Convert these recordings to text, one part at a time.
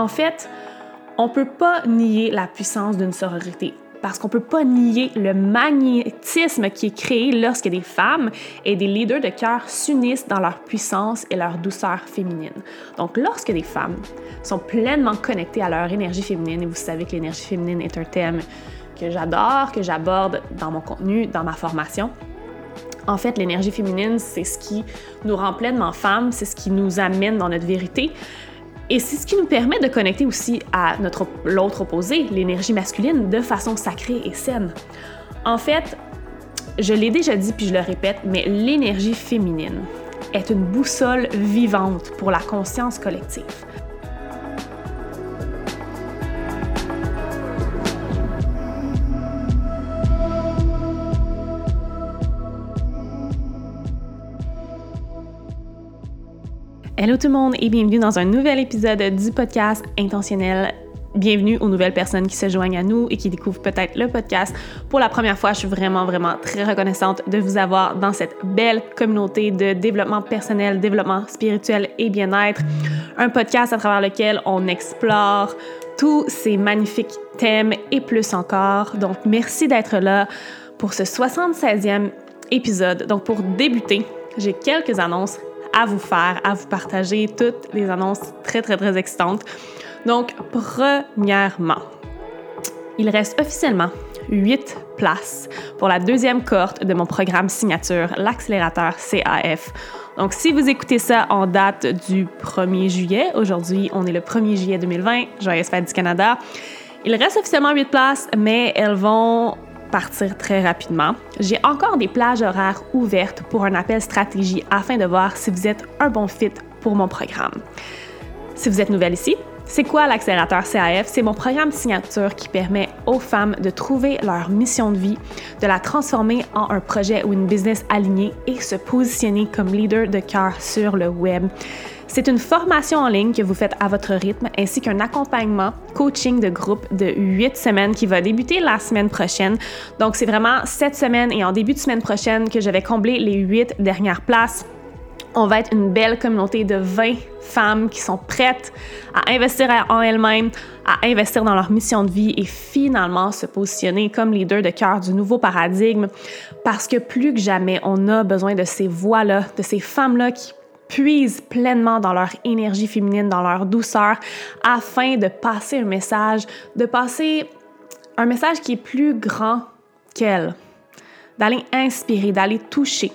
En fait, on ne peut pas nier la puissance d'une sororité parce qu'on ne peut pas nier le magnétisme qui est créé lorsque des femmes et des leaders de cœur s'unissent dans leur puissance et leur douceur féminine. Donc, lorsque des femmes sont pleinement connectées à leur énergie féminine, et vous savez que l'énergie féminine est un thème que j'adore, que j'aborde dans mon contenu, dans ma formation, en fait, l'énergie féminine, c'est ce qui nous rend pleinement femmes, c'est ce qui nous amène dans notre vérité. Et c'est ce qui nous permet de connecter aussi à notre l'autre opposé, l'énergie masculine, de façon sacrée et saine. En fait, je l'ai déjà dit puis je le répète, mais l'énergie féminine est une boussole vivante pour la conscience collective. Hello tout le monde et bienvenue dans un nouvel épisode du podcast Intentionnel. Bienvenue aux nouvelles personnes qui se joignent à nous et qui découvrent peut-être le podcast pour la première fois. Je suis vraiment, vraiment très reconnaissante de vous avoir dans cette belle communauté de développement personnel, développement spirituel et bien-être. Un podcast à travers lequel on explore tous ces magnifiques thèmes et plus encore. Donc, merci d'être là pour ce 76e épisode. Donc, pour débuter, j'ai quelques annonces à vous faire, à vous partager toutes les annonces très, très, très excitantes. Donc, premièrement, il reste officiellement 8 places pour la deuxième cohorte de mon programme signature, l'accélérateur CAF. Donc, si vous écoutez ça en date du 1er juillet, aujourd'hui, on est le 1er juillet 2020, joyeuse fête du Canada. Il reste officiellement 8 places, mais elles vont partir très rapidement. J'ai encore des plages horaires ouvertes pour un appel stratégie afin de voir si vous êtes un bon fit pour mon programme. Si vous êtes nouvelle ici, c'est quoi l'accélérateur CAF? C'est mon programme signature qui permet aux femmes de trouver leur mission de vie, de la transformer en un projet ou une business alignée et se positionner comme leader de cœur sur le web. C'est une formation en ligne que vous faites à votre rythme ainsi qu'un accompagnement coaching de groupe de huit semaines qui va débuter la semaine prochaine. Donc, c'est vraiment cette semaine et en début de semaine prochaine que je vais combler les huit dernières places. On va être une belle communauté de 20 femmes qui sont prêtes à investir en elles-mêmes, à investir dans leur mission de vie et finalement se positionner comme leader de cœur du nouveau paradigme parce que plus que jamais, on a besoin de ces voix-là, de ces femmes-là qui puisent pleinement dans leur énergie féminine, dans leur douceur, afin de passer un message, de passer un message qui est plus grand qu'elles, d'aller inspirer, d'aller toucher,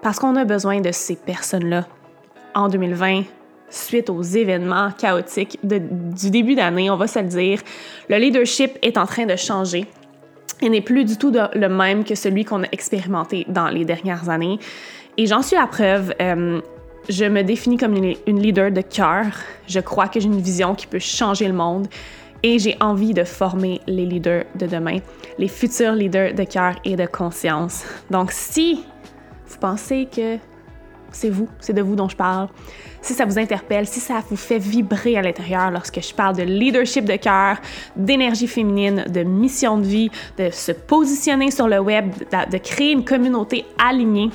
parce qu'on a besoin de ces personnes-là en 2020 suite aux événements chaotiques du début d'année, on va se le dire. Le leadership est en train de changer. Il n'est plus du tout le même que celui qu'on a expérimenté dans les dernières années. Et j'en suis la preuve. Euh, je me définis comme une, leader de cœur. Je crois que j'ai une vision qui peut changer le monde et j'ai envie de former les leaders de demain, les futurs leaders de cœur et de conscience. Donc, si vous pensez que c'est vous, c'est de vous dont je parle, si ça vous interpelle, si ça vous fait vibrer à l'intérieur lorsque je parle de leadership de cœur, d'énergie féminine, de mission de vie, de se positionner sur le web, de créer une communauté alignée,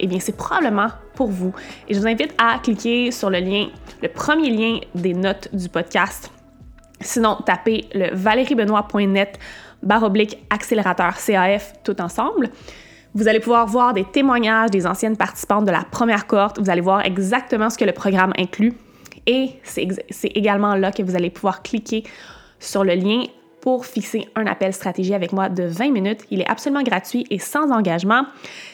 eh bien, c'est probablement pour vous. Et je vous invite à cliquer sur le lien, le premier lien des notes du podcast. Sinon, tapez le valeriebenoît.net baroblique accélérateur CAF tout ensemble. Vous allez pouvoir voir des témoignages des anciennes participantes de la première cohorte. Vous allez voir exactement ce que le programme inclut. Et c'est également là que vous allez pouvoir cliquer sur le lien pour fixer un appel stratégie avec moi de 20 minutes. Il est absolument gratuit et sans engagement.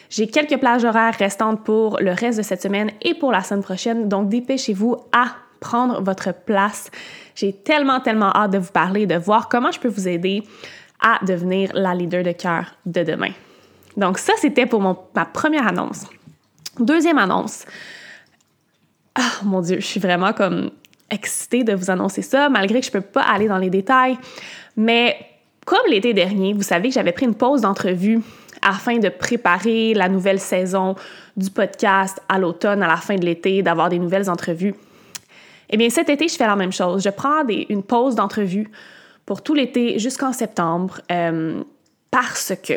J'ai quelques plages horaires restantes pour le reste de cette semaine et pour la semaine prochaine, donc dépêchez-vous à prendre votre place. J'ai tellement, tellement hâte de vous parler, de voir comment je peux vous aider à devenir la leader de cœur de demain. Donc ça, c'était pour ma première annonce. Deuxième annonce. Ah, mon Dieu, je suis vraiment comme excitée de vous annoncer ça, malgré que je ne peux pas aller dans les détails. Mais comme l'été dernier, vous savez que j'avais pris une pause d'entrevue afin de préparer la nouvelle saison du podcast à l'automne, à la fin de l'été, d'avoir des nouvelles entrevues. Eh bien, cet été, je fais la même chose. Je prends une pause d'entrevue pour tout l'été jusqu'en septembre euh, parce que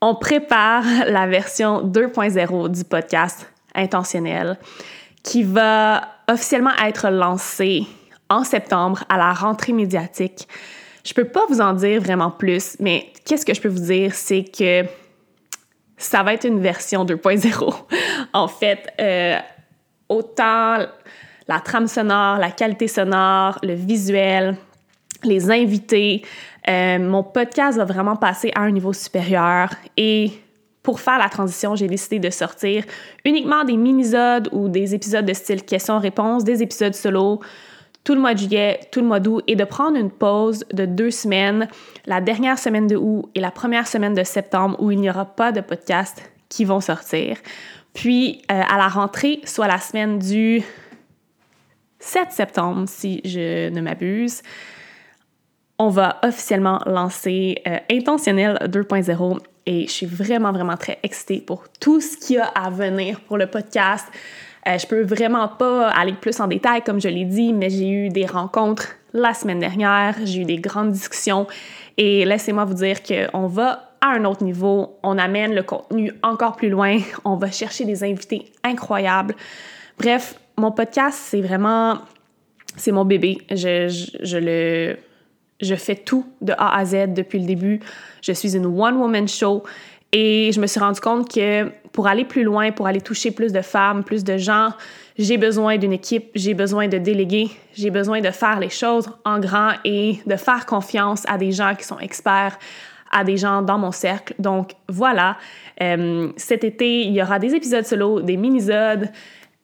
on prépare la version 2.0 du podcast intentionnel qui va officiellement être lancé en septembre à la rentrée médiatique. Je peux pas vous en dire vraiment plus, mais qu'est-ce que je peux vous dire, c'est que ça va être une version 2.0. en fait, euh, autant la trame sonore, la qualité sonore, le visuel, les invités, euh, mon podcast va vraiment passer à un niveau supérieur et pour faire la transition, j'ai décidé de sortir uniquement des mini-sodes ou des épisodes de style questions-réponses, des épisodes solo, tout le mois de juillet, tout le mois d'août et de prendre une pause de deux semaines, la dernière semaine de août et la première semaine de septembre où il n'y aura pas de podcast qui vont sortir. Puis euh, à la rentrée, soit la semaine du 7 septembre, si je ne m'abuse, on va officiellement lancer euh, Intentionnel 2.0 et je suis vraiment, vraiment très excitée pour tout ce qu'il y a à venir pour le podcast. Euh, je peux vraiment pas aller plus en détail, comme je l'ai dit, mais j'ai eu des rencontres la semaine dernière, j'ai eu des grandes discussions et laissez-moi vous dire qu'on va à un autre niveau, on amène le contenu encore plus loin, on va chercher des invités incroyables. Bref, mon podcast, c'est vraiment, c'est mon bébé. Je, je, je, le, je fais tout de A à Z depuis le début. Je suis une one-woman show. Et je me suis rendu compte que pour aller plus loin, pour aller toucher plus de femmes, plus de gens, j'ai besoin d'une équipe, j'ai besoin de déléguer, j'ai besoin de faire les choses en grand et de faire confiance à des gens qui sont experts, à des gens dans mon cercle. Donc voilà, euh, cet été, il y aura des épisodes solo, des mini-sodes,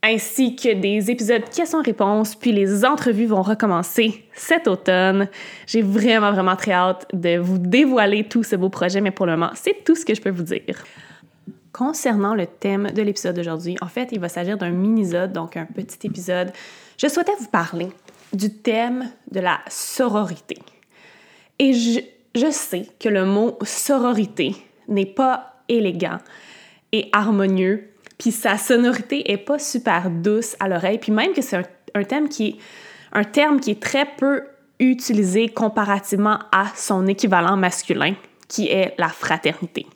ainsi que des épisodes questions-réponses, puis les entrevues vont recommencer cet automne. J'ai vraiment, vraiment très hâte de vous dévoiler tous ce beau projet, mais pour le moment, c'est tout ce que je peux vous dire. Concernant le thème de l'épisode d'aujourd'hui, en fait, il va s'agir d'un mini-sode, donc un petit épisode. Je souhaitais vous parler du thème de la sororité. Et je, je sais que le mot sororité n'est pas élégant et harmonieux puis sa sonorité est pas super douce à l'oreille, puis même que c'est un, thème qui est un terme qui est très peu utilisé comparativement à son équivalent masculin, qui est la fraternité.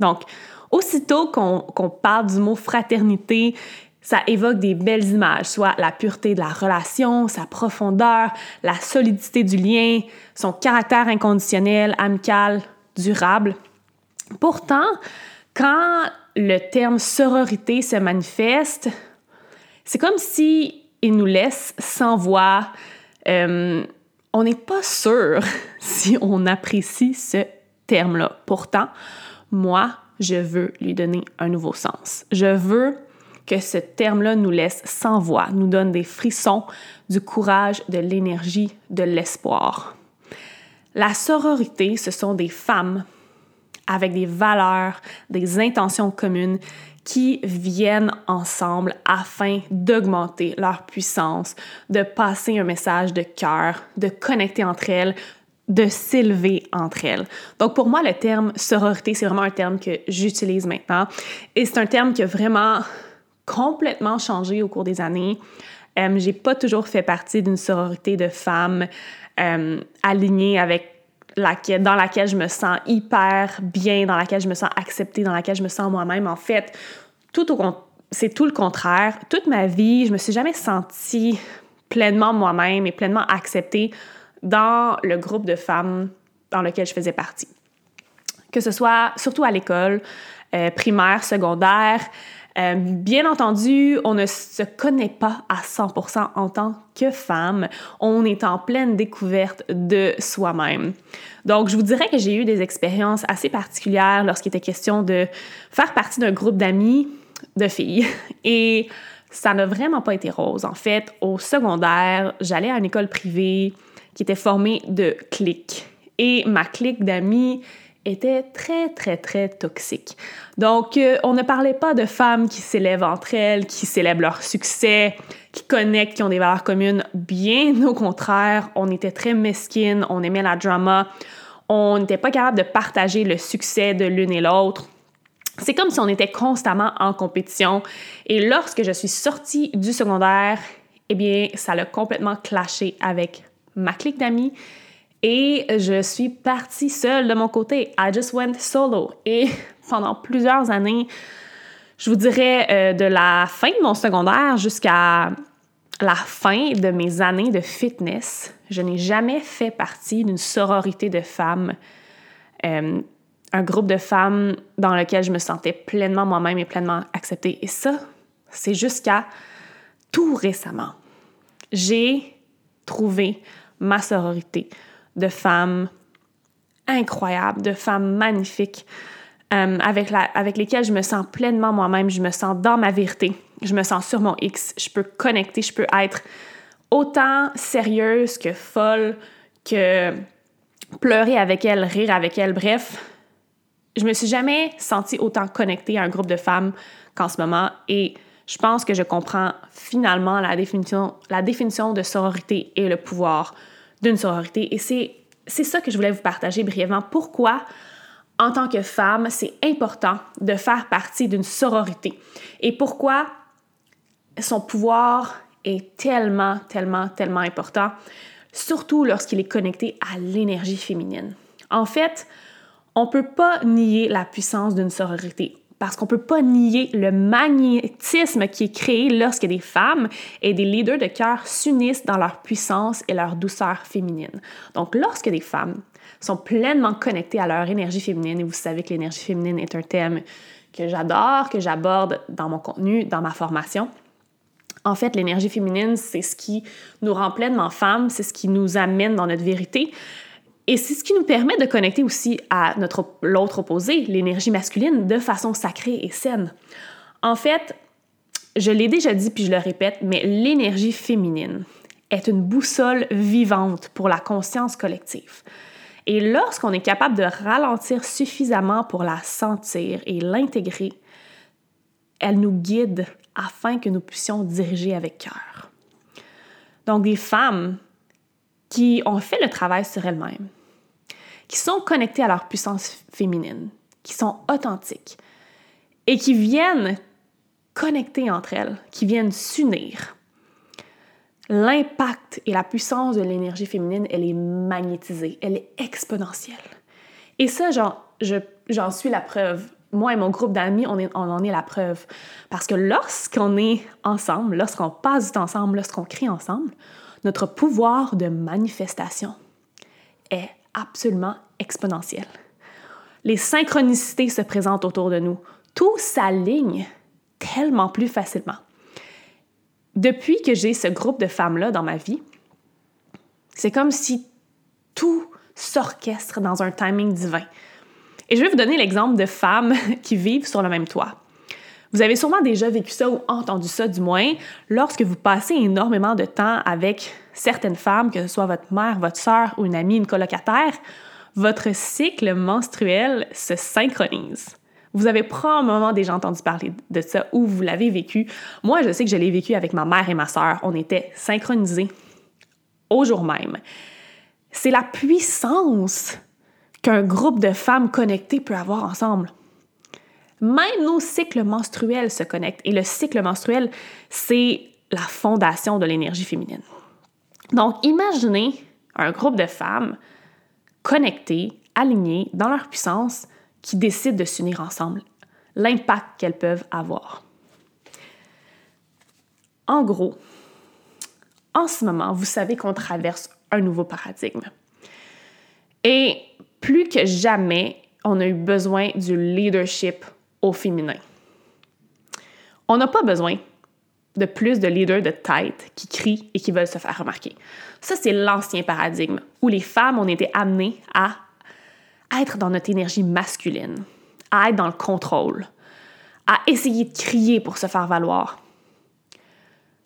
Donc, aussitôt qu'on parle du mot fraternité, ça évoque des belles images, soit la pureté de la relation, sa profondeur, la solidité du lien, son caractère inconditionnel, amical, durable. Pourtant, quand le terme sororité se manifeste, c'est comme si il nous laisse sans voix. Euh, on n'est pas sûr si on apprécie ce terme-là. Pourtant, moi, je veux lui donner un nouveau sens. Je veux que ce terme-là nous laisse sans voix, nous donne des frissons, du courage, de l'énergie, de l'espoir. La sororité, ce sont des femmes avec des valeurs, des intentions communes qui viennent ensemble afin d'augmenter leur puissance, de passer un message de cœur, de connecter entre elles, de s'élever entre elles. Donc pour moi, le terme sororité, c'est vraiment un terme que j'utilise maintenant et c'est un terme qui a vraiment complètement changé au cours des années. Euh, j'ai pas toujours fait partie d'une sororité de femmes euh, alignées avec dans laquelle je me sens hyper bien, dans laquelle je me sens acceptée, dans laquelle je me sens moi-même. En fait, c'est tout le contraire. Toute ma vie, je me suis jamais sentie pleinement moi-même et pleinement acceptée dans le groupe de femmes dans lequel je faisais partie. Que ce soit surtout à l'école, euh, primaire, secondaire, euh, bien entendu, on ne se connaît pas à 100% en tant que femme. On est en pleine découverte de soi-même. Donc, je vous dirais que j'ai eu des expériences assez particulières lorsqu'il était question de faire partie d'un groupe d'amis de filles. Et ça n'a vraiment pas été rose. En fait, au secondaire, j'allais à une école privée qui était formée de cliques. Et ma clique d'amis était très, très, très toxique. Donc, euh, on ne parlait pas de femmes qui s'élèvent entre elles, qui célèbrent leur succès, qui connectent, qui ont des valeurs communes. Bien au contraire, on était très mesquines, on aimait la drama, on n'était pas capable de partager le succès de l'une et l'autre. C'est comme si on était constamment en compétition. Et lorsque je suis sortie du secondaire, eh bien, ça l'a complètement clashé avec ma clique d'amis et je suis partie seule de mon côté. I just went solo. Et pendant plusieurs années, je vous dirais euh, de la fin de mon secondaire jusqu'à la fin de mes années de fitness, je n'ai jamais fait partie d'une sororité de femmes, euh, un groupe de femmes dans lequel je me sentais pleinement moi-même et pleinement acceptée. Et ça, c'est jusqu'à tout récemment. J'ai trouvé ma sororité de femmes incroyables, de femmes magnifiques, euh, avec, lesquelles je me sens pleinement moi-même, je me sens dans ma vérité, je me sens sur mon X, je peux connecter, je peux être autant sérieuse que folle, que pleurer avec elle, rire avec elle, bref. Je me suis jamais sentie autant connectée à un groupe de femmes qu'en ce moment et je pense que je comprends finalement la définition, la définition de sororité et le pouvoir d'une sororité. Et c'est, ça que je voulais vous partager brièvement. Pourquoi, en tant que femme, c'est important de faire partie d'une sororité? Et pourquoi son pouvoir est tellement, tellement, tellement important, surtout lorsqu'il est connecté à l'énergie féminine. En fait, on ne peut pas nier la puissance d'une sororité parce qu'on peut pas nier le magnétisme qui est créé lorsque des femmes et des leaders de cœur s'unissent dans leur puissance et leur douceur féminine. Donc, lorsque des femmes sont pleinement connectées à leur énergie féminine, et vous savez que l'énergie féminine est un thème que j'adore, que j'aborde dans mon contenu, dans ma formation, en fait, l'énergie féminine, c'est ce qui nous rend pleinement femmes, c'est ce qui nous amène dans notre vérité. Et c'est ce qui nous permet de connecter aussi à notre l'autre opposé, l'énergie masculine, de façon sacrée et saine. En fait, je l'ai déjà dit puis je le répète, mais l'énergie féminine est une boussole vivante pour la conscience collective. Et lorsqu'on est capable de ralentir suffisamment pour la sentir et l'intégrer, elle nous guide afin que nous puissions diriger avec cœur. Donc, des femmes qui ont fait le travail sur elles-mêmes, qui sont connectées à leur puissance féminine, qui sont authentiques et qui viennent connecter entre elles, qui viennent s'unir. L'impact et la puissance de l'énergie féminine, elle est magnétisée, elle est exponentielle. Et ça, j'en suis la preuve moi et mon groupe d'amis, on, en est la preuve. Parce que lorsqu'on est ensemble, lorsqu'on passe du temps ensemble, lorsqu'on crie ensemble, notre pouvoir de manifestation est absolument exponentiel. Les synchronicités se présentent autour de nous. Tout s'aligne tellement plus facilement. Depuis que j'ai ce groupe de femmes-là dans ma vie, c'est comme si tout s'orchestre dans un timing divin. Et je vais vous donner l'exemple de femmes qui vivent sur le même toit. Vous avez sûrement déjà vécu ça ou entendu ça du moins lorsque vous passez énormément de temps avec certaines femmes, que ce soit votre mère, votre soeur ou une amie, une colocataire, votre cycle menstruel se synchronise. Vous avez probablement déjà entendu parler de ça ou vous l'avez vécu. Moi, je sais que je l'ai vécu avec ma mère et ma soeur. On était synchronisés au jour même. C'est la puissance qu'un groupe de femmes connectées peut avoir ensemble. Même nos cycles menstruels se connectent et le cycle menstruel, c'est la fondation de l'énergie féminine. Donc, imaginez un groupe de femmes connectées, alignées dans leur puissance, qui décident de s'unir ensemble, l'impact qu'elles peuvent avoir. En gros, en ce moment, vous savez qu'on traverse un nouveau paradigme. Et plus que jamais, on a eu besoin du leadership féminin. On n'a pas besoin de plus de leaders de tête qui crient et qui veulent se faire remarquer. Ça, c'est l'ancien paradigme où les femmes ont été amenées à être dans notre énergie masculine, à être dans le contrôle, à essayer de crier pour se faire valoir,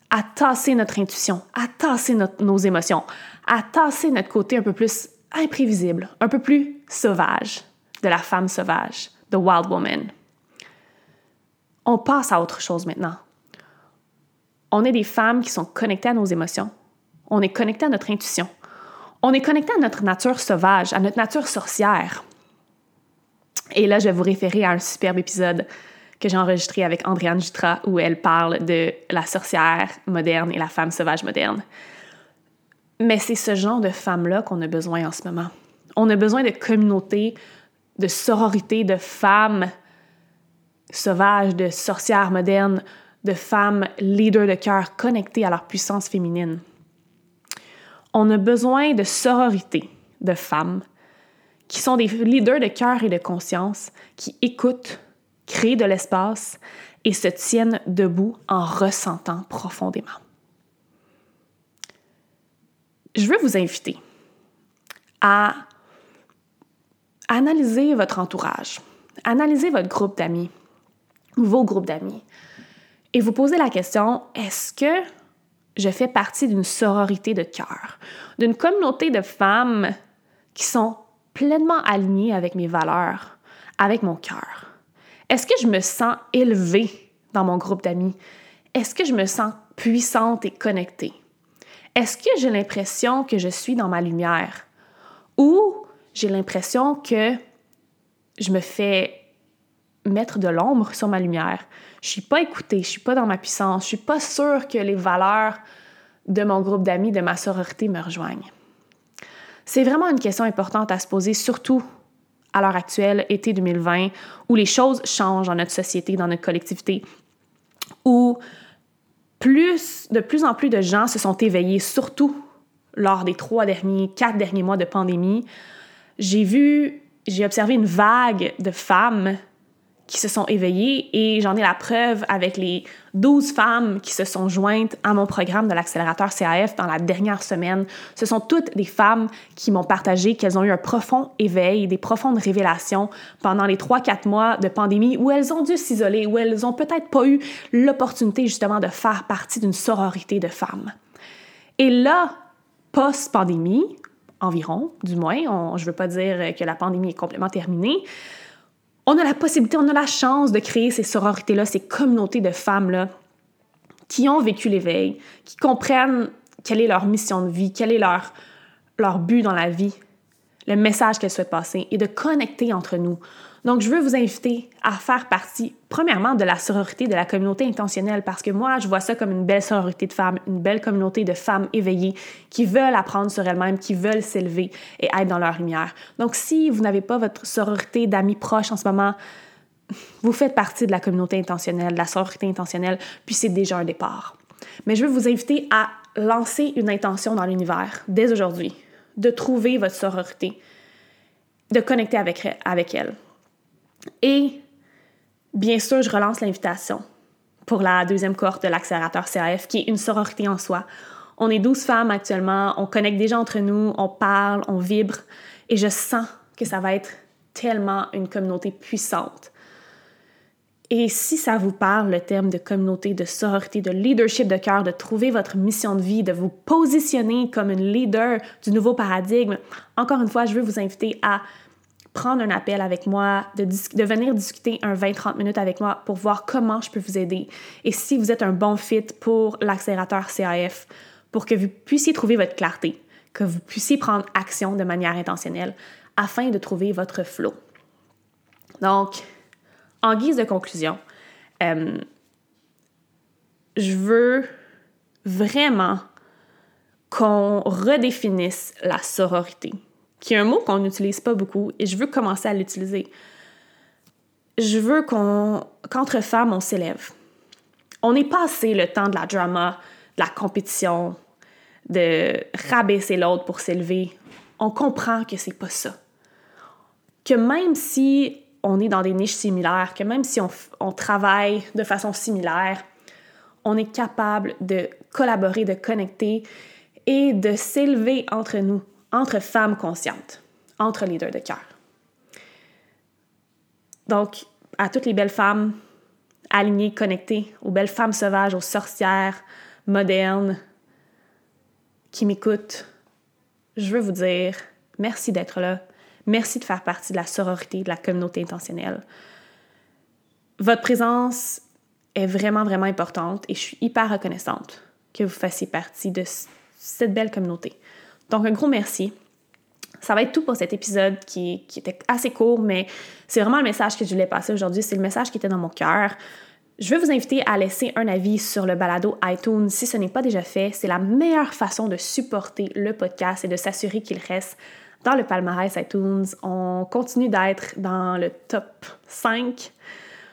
à tasser notre intuition, à tasser nos émotions, à tasser notre côté un peu plus imprévisible, un peu plus sauvage, de la femme sauvage, the wild woman. On passe à autre chose maintenant. On est des femmes qui sont connectées à nos émotions. On est connecté à notre intuition. On est connecté à notre nature sauvage, à notre nature sorcière. Et là, je vais vous référer à un superbe épisode que j'ai enregistré avec Andréane Jutra où elle parle de la sorcière moderne et la femme sauvage moderne. Mais c'est ce genre de femmes-là qu'on a besoin en ce moment. On a besoin de communautés, de sororité, de femmes sauvages, de sorcières modernes, de femmes leaders de cœur connectées à leur puissance féminine. On a besoin de sororité de femmes qui sont des leaders de cœur et de conscience, qui écoutent, créent de l'espace et se tiennent debout en ressentant profondément. Je veux vous inviter à analyser votre entourage, analyser votre groupe d'amis, vos groupes d'amis, et vous poser la question, est-ce que je fais partie d'une sororité de cœur, d'une communauté de femmes qui sont pleinement alignées avec mes valeurs, avec mon cœur? Est-ce que je me sens élevée dans mon groupe d'amis? Est-ce que je me sens puissante et connectée? Est-ce que j'ai l'impression que je suis dans ma lumière? Ou j'ai l'impression que je me fais mettre de l'ombre sur ma lumière. Je suis pas écoutée, je suis pas dans ma puissance, je suis pas sûre que les valeurs de mon groupe d'amis, de ma sororité me rejoignent. C'est vraiment une question importante à se poser, surtout à l'heure actuelle, été 2020, où les choses changent dans notre société, dans notre collectivité, où plus, de plus en plus de gens se sont éveillés, surtout lors des trois derniers, quatre derniers mois de pandémie. J'ai vu, j'ai observé une vague de femmes qui se sont éveillées et j'en ai la preuve avec les 12 femmes qui se sont jointes à mon programme de l'accélérateur CAF dans la dernière semaine. Ce sont toutes des femmes qui m'ont partagé qu'elles ont eu un profond éveil, des profondes révélations pendant les 3-4 mois de pandémie où elles ont dû s'isoler, où elles ont peut-être pas eu l'opportunité justement de faire partie d'une sororité de femmes. Et là, post-pandémie, environ, du moins, je ne veux pas dire que la pandémie est complètement terminée, on a la possibilité, on a la chance de créer ces sororités-là, ces communautés de femmes-là qui ont vécu l'éveil, qui comprennent quelle est leur mission de vie, quel est leur, but dans la vie, le message qu'elles souhaitent passer et de connecter entre nous. Donc, je veux vous inviter à faire partie, premièrement, de la sororité, de la communauté intentionnelle, parce que moi, je vois ça comme une belle sororité de femmes, une belle communauté de femmes éveillées qui veulent apprendre sur elles-mêmes, qui veulent s'élever et être dans leur lumière. Donc, si vous n'avez pas votre sororité d'amis proches en ce moment, vous faites partie de la communauté intentionnelle, de la sororité intentionnelle, puis c'est déjà un départ. Mais je veux vous inviter à lancer une intention dans l'univers dès aujourd'hui, de trouver votre sororité, de connecter avec, avec elle. Et bien sûr, je relance l'invitation pour la deuxième cohorte de l'accélérateur CAF, qui est une sororité en soi. On est 12 femmes actuellement, on connecte déjà entre nous, on parle, on vibre, et je sens que ça va être tellement une communauté puissante. Et si ça vous parle, le terme de communauté, de sororité, de leadership de cœur, de trouver votre mission de vie, de vous positionner comme une leader du nouveau paradigme, encore une fois, je veux vous inviter à prendre un appel avec moi, de, venir discuter un 20-30 minutes avec moi pour voir comment je peux vous aider. Et si vous êtes un bon fit pour l'accélérateur CAF, pour que vous puissiez trouver votre clarté, que vous puissiez prendre action de manière intentionnelle afin de trouver votre flow. Donc, en guise de conclusion, euh, je veux vraiment qu'on redéfinisse la sororité qui est un mot qu'on n'utilise pas beaucoup et je veux commencer à l'utiliser. Je veux qu'on, qu'entre femmes, on s'élève. On n'est pas assez le temps de la drama, de la compétition, de rabaisser l'autre pour s'élever. On comprend que c'est pas ça. Que même si on est dans des niches similaires, que même si on, on travaille de façon similaire, on est capable de collaborer, de connecter et de s'élever entre nous entre femmes conscientes, entre leaders de cœur. Donc, à toutes les belles femmes alignées, connectées, aux belles femmes sauvages, aux sorcières modernes qui m'écoutent, je veux vous dire merci d'être là. Merci de faire partie de la sororité, de la communauté intentionnelle. Votre présence est vraiment, vraiment importante et je suis hyper reconnaissante que vous fassiez partie de cette belle communauté. Donc, un gros merci. Ça va être tout pour cet épisode qui, était assez court, mais c'est vraiment le message que je voulais passer aujourd'hui. C'est le message qui était dans mon cœur. Je veux vous inviter à laisser un avis sur le balado iTunes si ce n'est pas déjà fait. C'est la meilleure façon de supporter le podcast et de s'assurer qu'il reste dans le palmarès iTunes. On continue d'être dans le top 5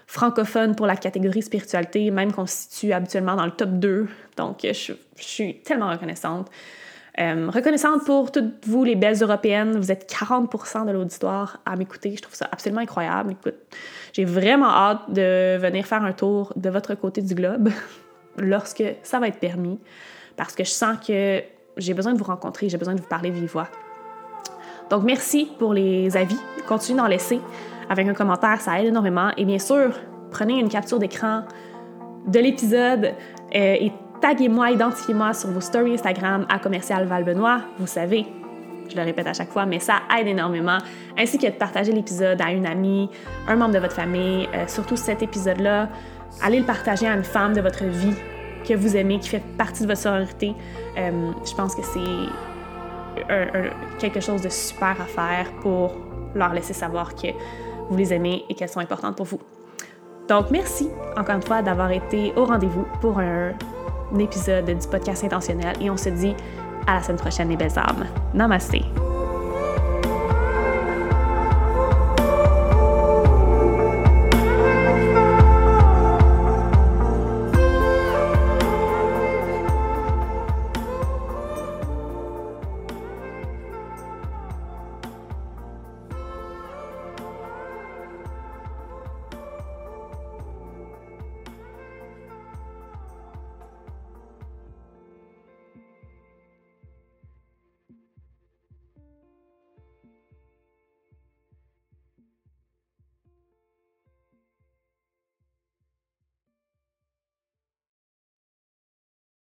francophones pour la catégorie spiritualité, même qu'on se situe habituellement dans le top 2. Donc, je suis tellement reconnaissante. Euh, reconnaissante pour toutes vous, les belles européennes. Vous êtes 40 de l'auditoire à m'écouter. Je trouve ça absolument incroyable. Écoute, j'ai vraiment hâte de venir faire un tour de votre côté du globe lorsque ça va être permis, parce que je sens que j'ai besoin de vous rencontrer, j'ai besoin de vous parler vive voix. Donc, merci pour les avis. Continuez d'en laisser avec un commentaire, ça aide énormément. Et bien sûr, prenez une capture d'écran de l'épisode euh, et taguez-moi, identifiez-moi sur vos stories Instagram à commercial Valbenois. Vous savez, je le répète à chaque fois, mais ça aide énormément. Ainsi que de partager l'épisode à une amie, un membre de votre famille, euh, surtout cet épisode-là. Allez le partager à une femme de votre vie que vous aimez, qui fait partie de votre sororité. Euh, je pense que c'est quelque chose de super à faire pour leur laisser savoir que vous les aimez et qu'elles sont importantes pour vous. Donc, merci encore une fois d'avoir été au rendez-vous pour un épisode du podcast intentionnel et on se dit à la semaine prochaine, les belles âmes. Namaste.